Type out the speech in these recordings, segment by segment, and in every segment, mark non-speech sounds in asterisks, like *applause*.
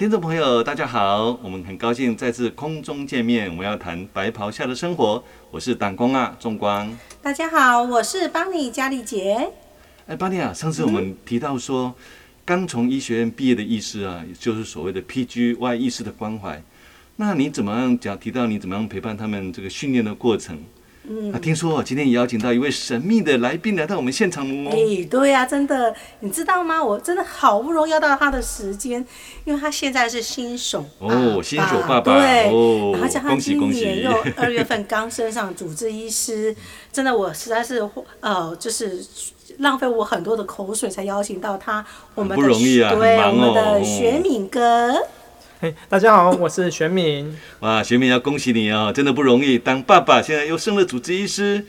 听众朋友，大家好，我们很高兴再次空中见面。我们要谈白袍下的生活，我是党工啊，仲光。大家好，我是邦尼佳丽姐。哎，邦尼啊，上次我们提到说，刚从医学院毕业的医师啊，就是所谓的 PGY 医师的关怀。那你怎么样讲？提到你怎么样陪伴他们这个训练的过程？嗯，那听说今天也邀请到一位神秘的来宾来到我们现场哦。哎，对呀、啊，真的，你知道吗？我真的好不容易要到他的时间，因为他现在是新手哦，新手爸爸，对，哦、然后加上今年又二月份刚升上主治医师，真的我实在是呃，就是浪费我很多的口水才邀请到他。我们的不容易啊，对，哦、我们的学敏哥。嘿，大家好，我是玄敏。*laughs* 哇，玄敏要恭喜你哦，真的不容易，当爸爸现在又升了主治医师。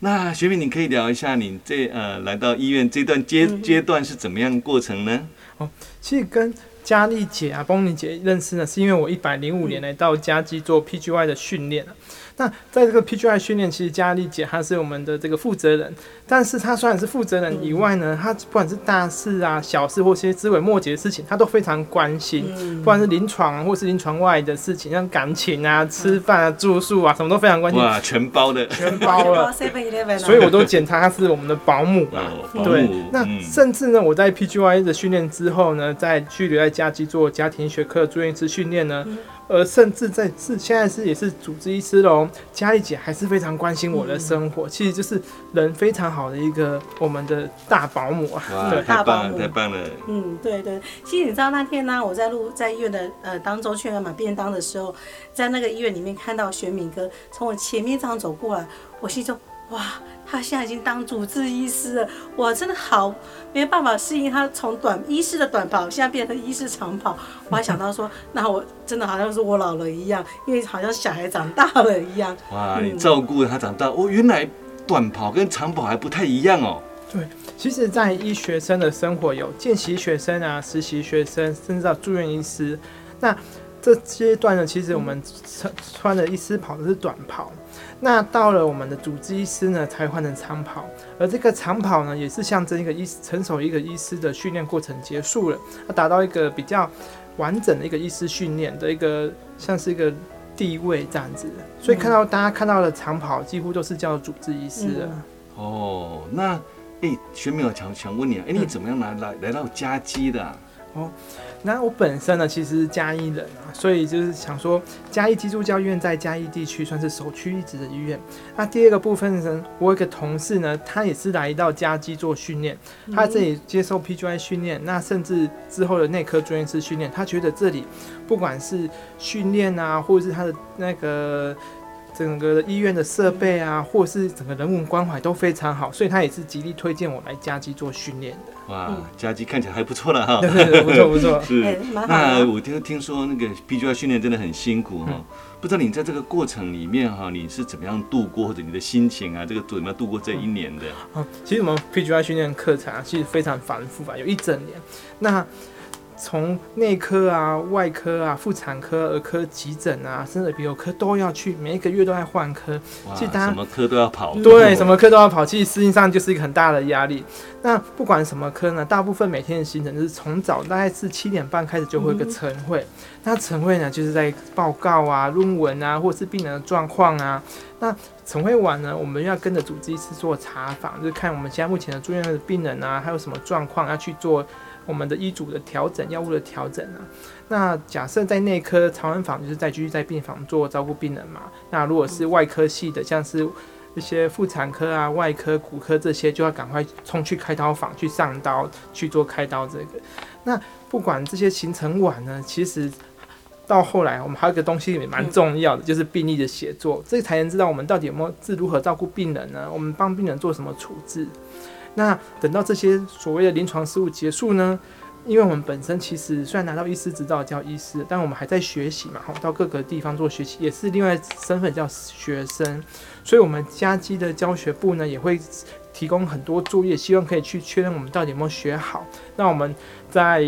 那玄敏，你可以聊一下你这呃来到医院这段阶阶段是怎么样过程呢？哦，其实跟佳丽姐啊、邦尼姐认识呢，是因为我一百零五年来到佳基做 PGY 的训练。那在这个 PGY 训练，其实佳丽姐她是我们的这个负责人，但是她虽然是负责人以外呢，她不管是大事啊、小事或些枝微末节的事情，她都非常关心。不管是临床或是临床外的事情，像感情啊、吃饭啊、住宿啊，什么都非常关心。哇，全包的，全包了。所以我都检查她是我们的保姆啊。对，那甚至呢，我在 PGY 的训练之后呢，在去留在嘉基做家庭医学科住院医师训练呢。而甚至在是现在是也是主治医师喽，佳丽姐还是非常关心我的生活，嗯、其实就是人非常好的一个我们的大保姆啊，哇对，太棒了，太棒了。嗯，对对，其实你知道那天呢，我在路在医院的呃当中去买便当的时候，在那个医院里面看到玄敏哥从我前面这样走过来，我心中。哇，他现在已经当主治医师了，我真的好没办法适应他从短医师的短袍现在变成医师长袍。我还想到说，*laughs* 那我真的好像是我老了一样，因为好像小孩长大了一样。哇，你照顾他长大，哦，原来短袍跟长袍还不太一样哦。对，其实，在医学生的生活有见习学生啊、实习学生，甚至到住院医师，那这阶段呢，其实我们穿穿的医师袍都是短袍。那到了我们的主治医师呢，才换成长袍，而这个长袍呢，也是象征一个医成熟一个医师的训练过程结束了，要达到一个比较完整的一个医师训练的一个像是一个地位这样子，所以看到大家看到的长袍几乎都是叫主治医师了。哦，那哎、欸，学敏，我想想问你啊，哎、欸，你怎么样来来来到嘉基的、啊？哦。那我本身呢，其实是嘉义人啊，所以就是想说，嘉义基督教医院在嘉义地区算是首屈一指的医院。那第二个部分呢，我有一个同事呢，他也是来到嘉基做训练，他这里接受 PGY 训练，那甚至之后的内科住院师训练，他觉得这里不管是训练啊，或者是他的那个。整个医院的设备啊，或是整个人文关怀都非常好，所以他也是极力推荐我来嘉基做训练的。哇，嘉基看起来还不错了哈。对 *laughs* 对对，不错不错。*laughs* 是。欸、那我听听说那个 PGY 训练真的很辛苦哈，嗯、不知道你在这个过程里面哈，你是怎么样度过，或者你的心情啊，这个怎么样度过这一年的？嗯、其实我们 PGY 训练课程啊，其实非常繁复啊，有一整年。那从内科啊、外科啊、妇产科、儿科、急诊啊，甚至鼻喉科都要去，每一个月都在换科。哇，其实大家什么科都要跑。对，什么科都要跑，其实实际上就是一个很大的压力。那不管什么科呢，大部分每天的行程就是从早大概是七点半开始就会有个晨会。嗯、那晨会呢，就是在报告啊、论文啊，或者是病人的状况啊。那晨会晚呢，我们要跟着主治医师做查访，就是看我们现在目前的住院的病人啊，还有什么状况要去做。我们的医嘱的调整，药物的调整啊。那假设在内科查完房，就是在继续在病房做照顾病人嘛。那如果是外科系的，像是一些妇产科啊、外科、骨科这些，就要赶快冲去开刀房去上刀去做开刀这个。那不管这些行程晚呢，其实到后来我们还有一个东西也蛮重要的，就是病例的写作，这才能知道我们到底有没有是如何照顾病人呢？我们帮病人做什么处置？那等到这些所谓的临床事务结束呢？因为我们本身其实虽然拿到医师执照叫医师，但我们还在学习嘛，到各个地方做学习，也是另外身份叫学生。所以，我们嘉基的教学部呢，也会提供很多作业，希望可以去确认我们到底有没有学好。那我们在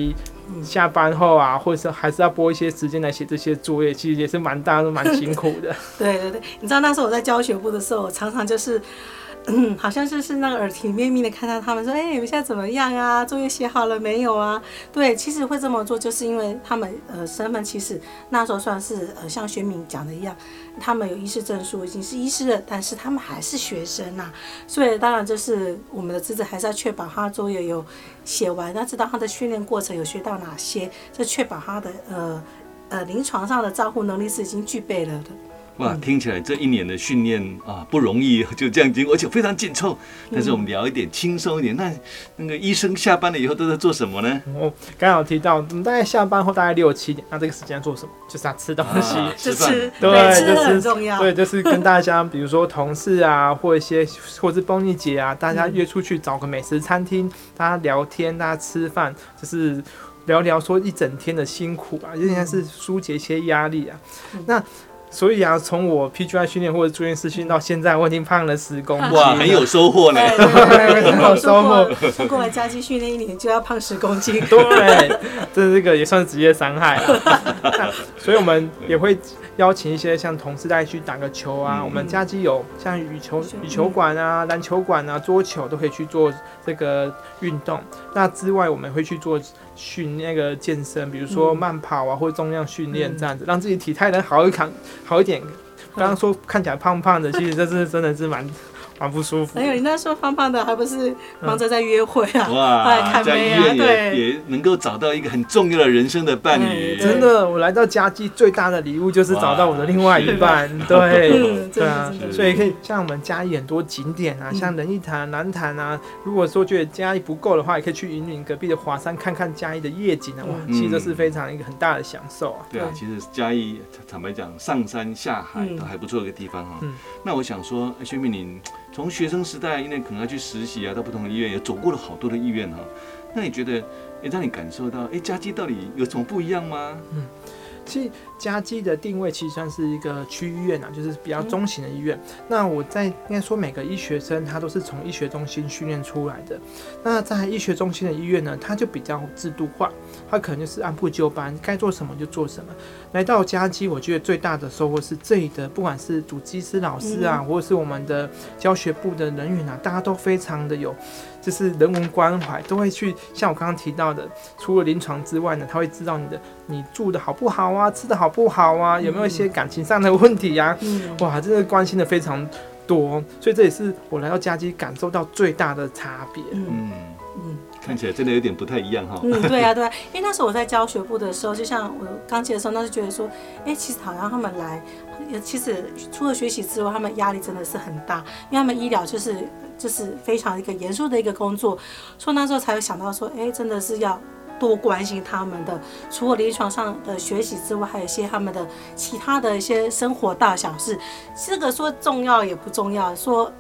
下班后啊，或者是还是要拨一些时间来写这些作业，其实也是蛮大家都蛮辛苦的。*laughs* 对对对，你知道那时候我在教学部的时候，常常就是。嗯，好像就是那个耳提面命的看到他们说，哎，你们现在怎么样啊？作业写好了没有啊？对，其实会这么做，就是因为他们呃身份其实那时候算是呃像学敏讲的一样，他们有医师证书，已经是医师了，但是他们还是学生呐、所以当然就是我们的职责还是要确保他的作业有写完，要知道他的训练过程有学到哪些，就确保他的呃呃临床上的照护能力是已经具备了的。哇，听起来这一年的训练啊不容易，就这样经过，而且非常紧凑。但是我们聊一点轻松一点，那那个医生下班了以后都在做什么呢？我刚好提到，我们大概下班后大概六七点，那这个时间做什么？就是要吃东西，啊、吃饭，对，吃很重要。对，就是跟大家，比如说同事啊，或一些，或是邦尼姐啊，大家约出去找个美食餐厅，大家聊天，大家吃饭，就是聊聊说一整天的辛苦啊，应该是疏解一些压力啊。嗯、那所以啊，从我 PGI 训练或者住院实训到现在，我已经胖了十公斤。哇，很有收获呢，很有收获。过来嘉基训练一年就要胖十公斤，*laughs* 对，这这个也算是职业伤害了。*laughs* 所以我们也会。邀请一些像同事带去打个球啊，嗯、我们加肌有像羽球、羽球馆啊、篮球馆啊、桌球都可以去做这个运动。那之外，我们会去做训那个健身，比如说慢跑啊，或者重量训练这样子，让自己体态能好一看，好一点。刚刚说看起来胖胖的，其实这是真的是蛮。蛮不舒服。哎呦，你那时候胖胖的，还不是忙着在约会啊？嗯、哇，在医院也也能够找到一个很重要的人生的伴侣。真的，我来到嘉基最大的礼物就是找到我的另外一半。对，对啊，所以可以像我们嘉义很多景点啊，像仁义潭、南潭啊。如果说觉得嘉义不够的话，也可以去云林隔壁的华山看看嘉义的夜景啊。哇，其实这是非常一个很大的享受啊。对啊，其实嘉义坦白讲，上山下海都还不错的一个地方哈。那我想说，薛敏您。从学生时代，因为可能要去实习啊，到不同的医院也走过了好多的医院哈。那你觉得，也让你感受到，哎，嘉基到底有什么不一样吗？嗯。其实嘉基的定位其实算是一个区医院啊，就是比较中型的医院。嗯、那我在应该说每个医学生他都是从医学中心训练出来的。那在医学中心的医院呢，他就比较制度化，他可能就是按部就班，该做什么就做什么。来到嘉基，我觉得最大的收获是这里的，不管是主治医师老师啊，嗯、或者是我们的教学部的人员啊，大家都非常的有。就是人文关怀都会去，像我刚刚提到的，除了临床之外呢，他会知道你的你住的好不好啊，吃的好不好啊，有没有一些感情上的问题呀、啊？嗯、哇，真的关心的非常多，所以这也是我来到家基感受到最大的差别。嗯嗯，嗯看起来真的有点不太一样哈。嗯，对啊对啊，因为那时候我在教学部的时候，就像我刚进的时候，那就觉得说，哎、欸，其实好像他们来，其实除了学习之外，他们压力真的是很大，因为他们医疗就是。就是非常一个严肃的一个工作，所以那时候才会想到说，哎，真的是要多关心他们的，除了临床上的学习之外，还有一些他们的其他的一些生活大小事。这个说重要也不重要，说。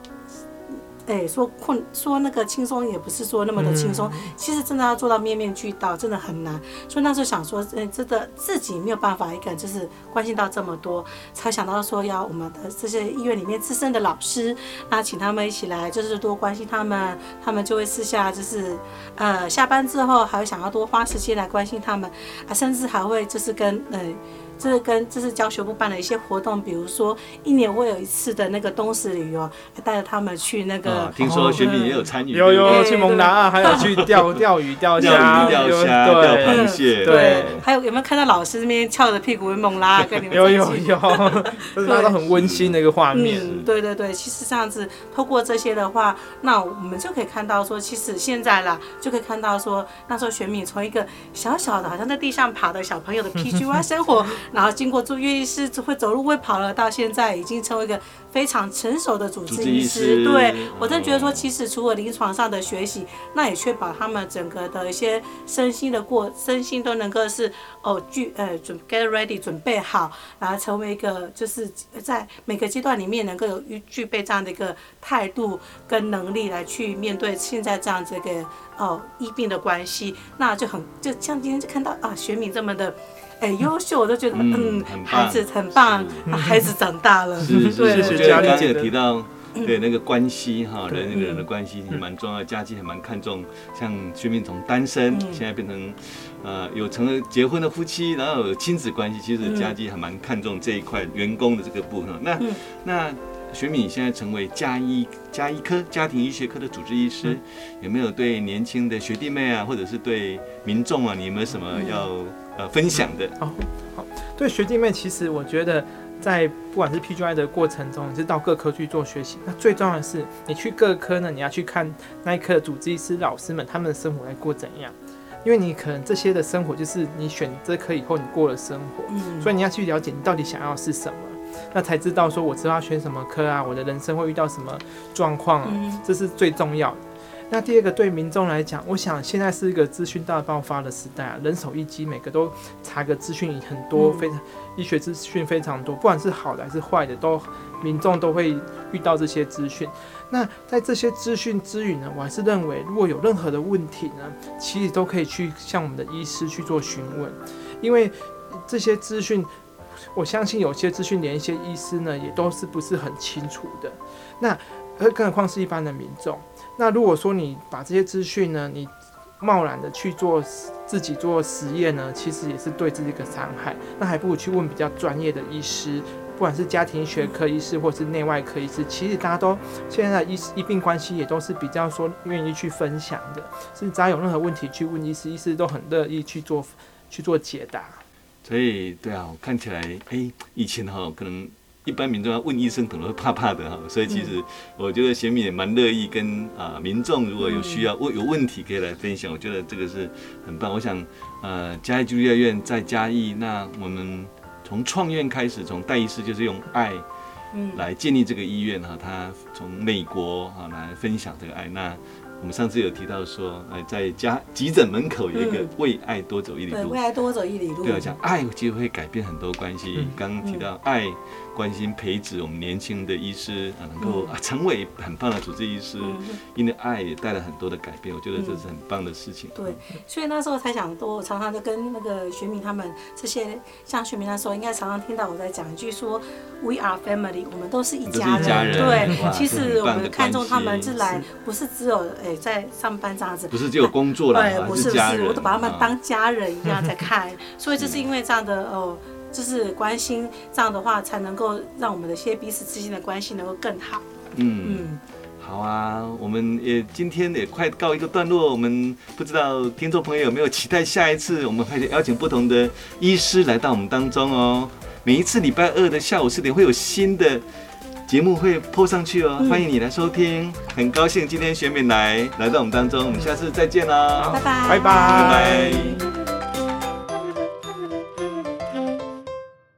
哎，说困，说那个轻松也不是说那么的轻松，嗯、其实真的要做到面面俱到，真的很难。所以那时候想说，哎，真的自己没有办法一个人就是关心到这么多，才想到说要我们的这些医院里面资深的老师，那请他们一起来，就是多关心他们，他们就会私下就是，呃，下班之后还会想要多花时间来关心他们，啊，甚至还会就是跟呃。这是跟这是教学部办的一些活动，比如说一年会有一次的那个东石旅游，还带着他们去那个。啊、听说学敏也有参与，有有去蒙达，*laughs* 还有去钓 *laughs* 钓鱼、钓虾、钓虾、钓螃蟹。对，还有有没有看到老师那边翘着屁股猛拉跟你们？有有有，*laughs* 都是那个很温馨的一个画面。嗯，对对对，其实这样子透过这些的话，那我们就可以看到说，其实现在啦，就可以看到说，那时候学敏从一个小小的，好像在地上爬的小朋友的 PGY 生活。然后经过住院医师会走路会跑了，到现在已经成为一个非常成熟的主治医师。对，我真觉得说，其实除了临床上的学习，那也确保他们整个的一些身心的过身心都能够是哦具呃准 get ready 准备好，然后成为一个就是在每个阶段里面能够有具备这样的一个态度跟能力来去面对现在这样这个哦医病的关系，那就很就像今天就看到啊学敏这么的。哎，优秀，我都觉得，嗯，孩子很棒，孩子长大了。是是是，我觉得刚刚提到，对那个关系哈，人与人的关系也蛮重要，嗯、家境还蛮看重。像薛明从单身，嗯、现在变成呃有成了结婚的夫妻，然后有亲子关系，其实家境还蛮看重这一块员工的这个部分。那、嗯、那学敏现在成为家医家医科家庭医学科的主治医师，嗯、有没有对年轻的学弟妹啊，或者是对民众啊，你有没有什么要、嗯、呃分享的？哦，好，对学弟妹，其实我觉得。在不管是 PGI 的过程中，你是到各科去做学习。那最重要的是，你去各科呢，你要去看那一科的主治医师老师们他们的生活在过怎样。因为你可能这些的生活就是你选这科以后你过的生活，嗯，所以你要去了解你到底想要的是什么，那才知道说我知道要选什么科啊，我的人生会遇到什么状况，这是最重要的。那第二个对民众来讲，我想现在是一个资讯大爆发的时代啊，人手一机，每个都查个资讯很多，非常医学资讯非常多，不管是好的还是坏的，都民众都会遇到这些资讯。那在这些资讯之余呢，我还是认为，如果有任何的问题呢，其实都可以去向我们的医师去做询问，因为这些资讯，我相信有些资讯连一些医师呢也都是不是很清楚的。那更何况是一般的民众。那如果说你把这些资讯呢，你贸然的去做自己做实验呢，其实也是对自己一个伤害。那还不如去问比较专业的医师，不管是家庭学科医师或是内外科医师，其实大家都现在的医医病关系也都是比较说愿意去分享的，是只要有任何问题去问医师，医师都很乐意去做去做解答。所以对啊，我看起来哎、欸，以前哈可能。一般民众要问医生可能会怕怕的哈，所以其实我觉得贤敏也蛮乐意跟啊民众如果有需要问有问题可以来分享，我觉得这个是很棒。我想呃嘉义基督教院在嘉义，那我们从创院开始，从戴医师就是用爱嗯来建立这个医院哈，他从美国哈来分享这个爱那。我们上次有提到说，哎，在家急诊门口有一个为爱多走一里路，对，为爱多走一里路。对啊，讲爱其实会改变很多关系。刚刚提到爱。关心培植我们年轻的医师啊，能够啊成为很棒的主治医师，因为爱也带来很多的改变，我觉得这是很棒的事情。对，所以那时候才想多，我常常就跟那个学明他们这些，像学明那时候应该常常听到我在讲一句说，We are family，我们都是一家人。对，其实我们看中他们是来，不是只有哎在上班这样子，不是只有工作了，对，不是不是，我都把他们当家人一样在看，*laughs* 所以就是因为这样的哦。就是关心，这样的话才能够让我们的些彼此之间的关系能够更好。嗯嗯，好啊，我们也今天也快告一个段落，我们不知道听众朋友有没有期待下一次，我们还得邀请不同的医师来到我们当中哦。每一次礼拜二的下午四点会有新的节目会 po 上去哦，欢迎你来收听。很高兴今天学敏来来到我们当中，我们下次再见啦，拜拜拜拜。